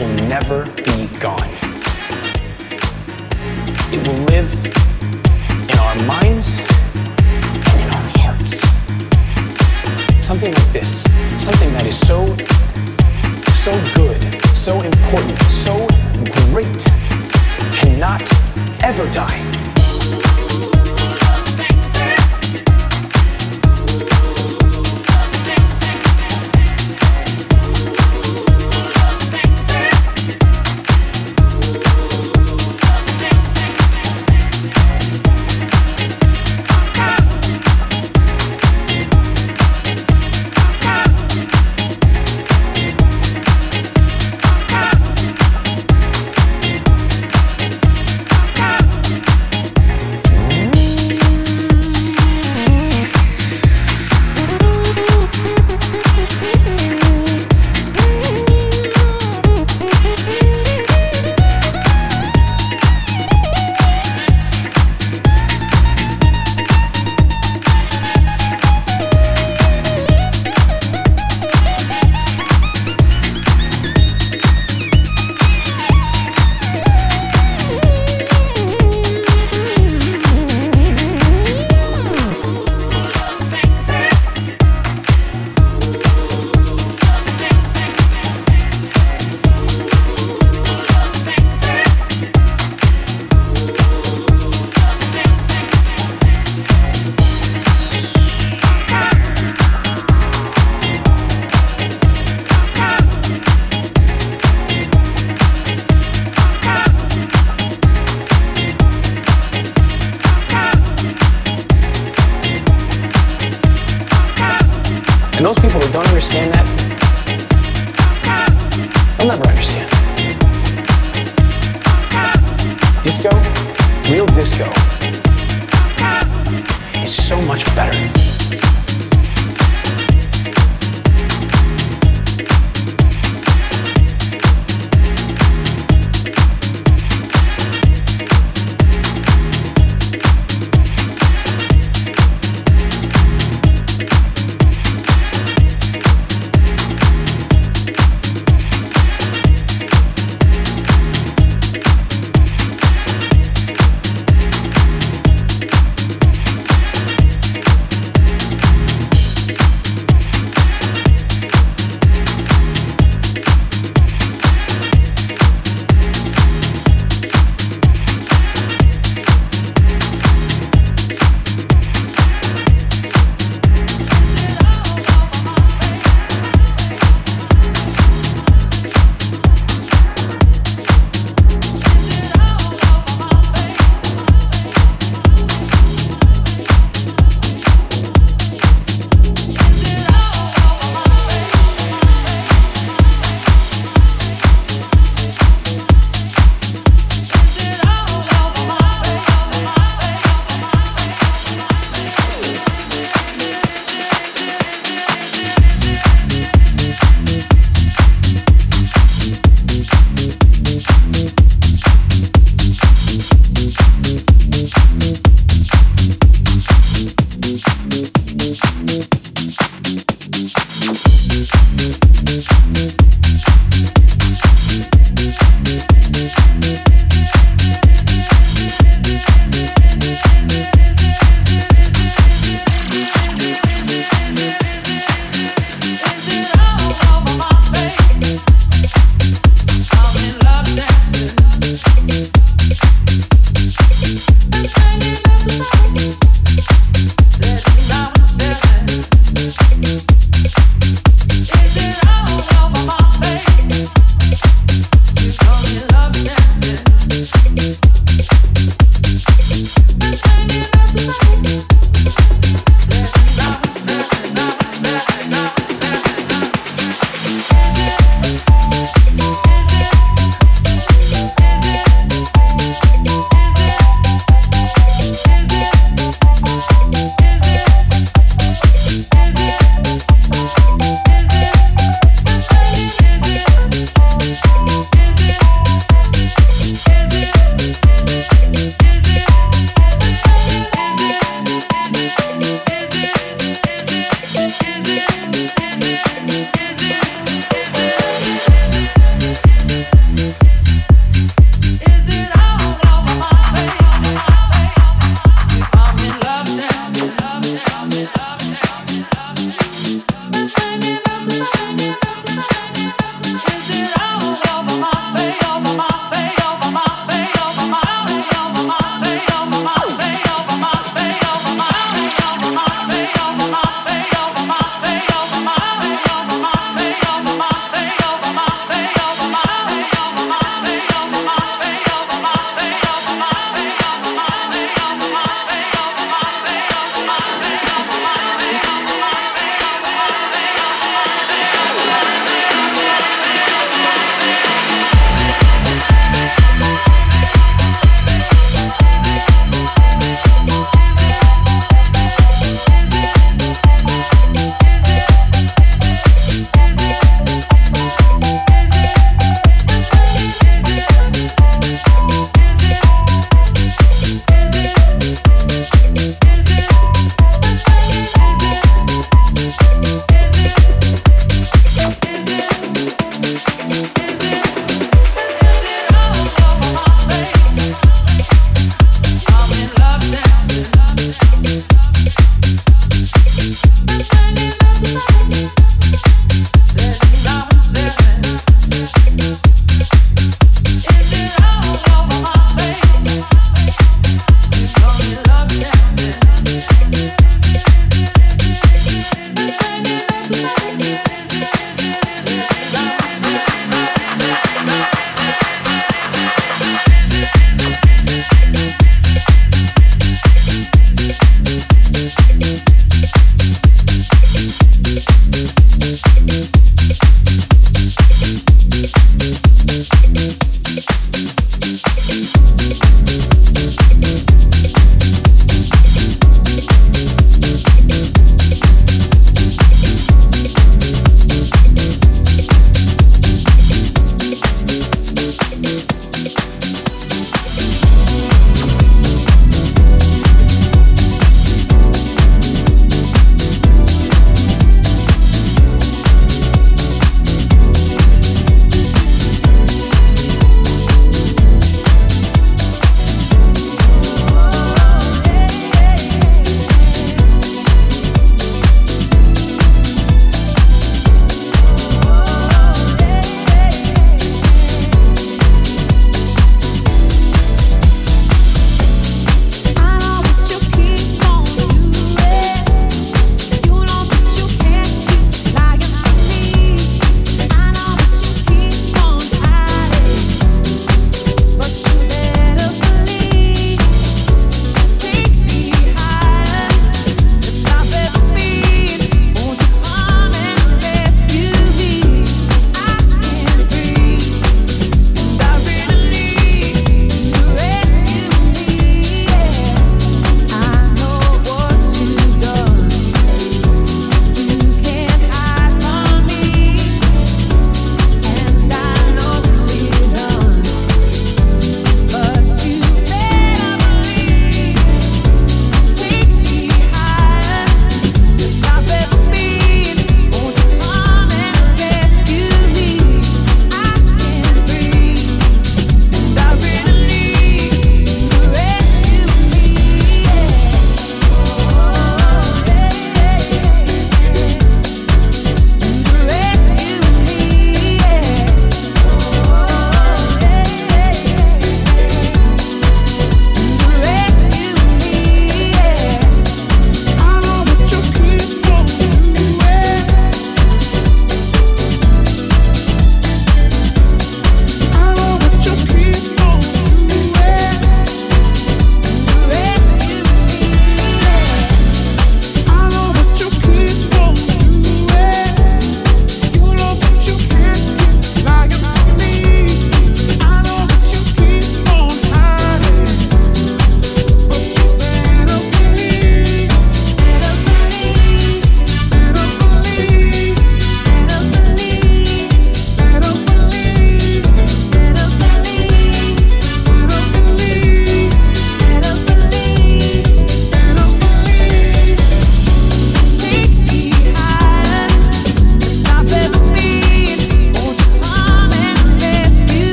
will never be gone. It will live in our minds and in our hearts. Something like this, something that is so, so good, so important, so great, cannot ever die. And those people that don't understand that, they'll never understand. Disco, real disco, is so much better.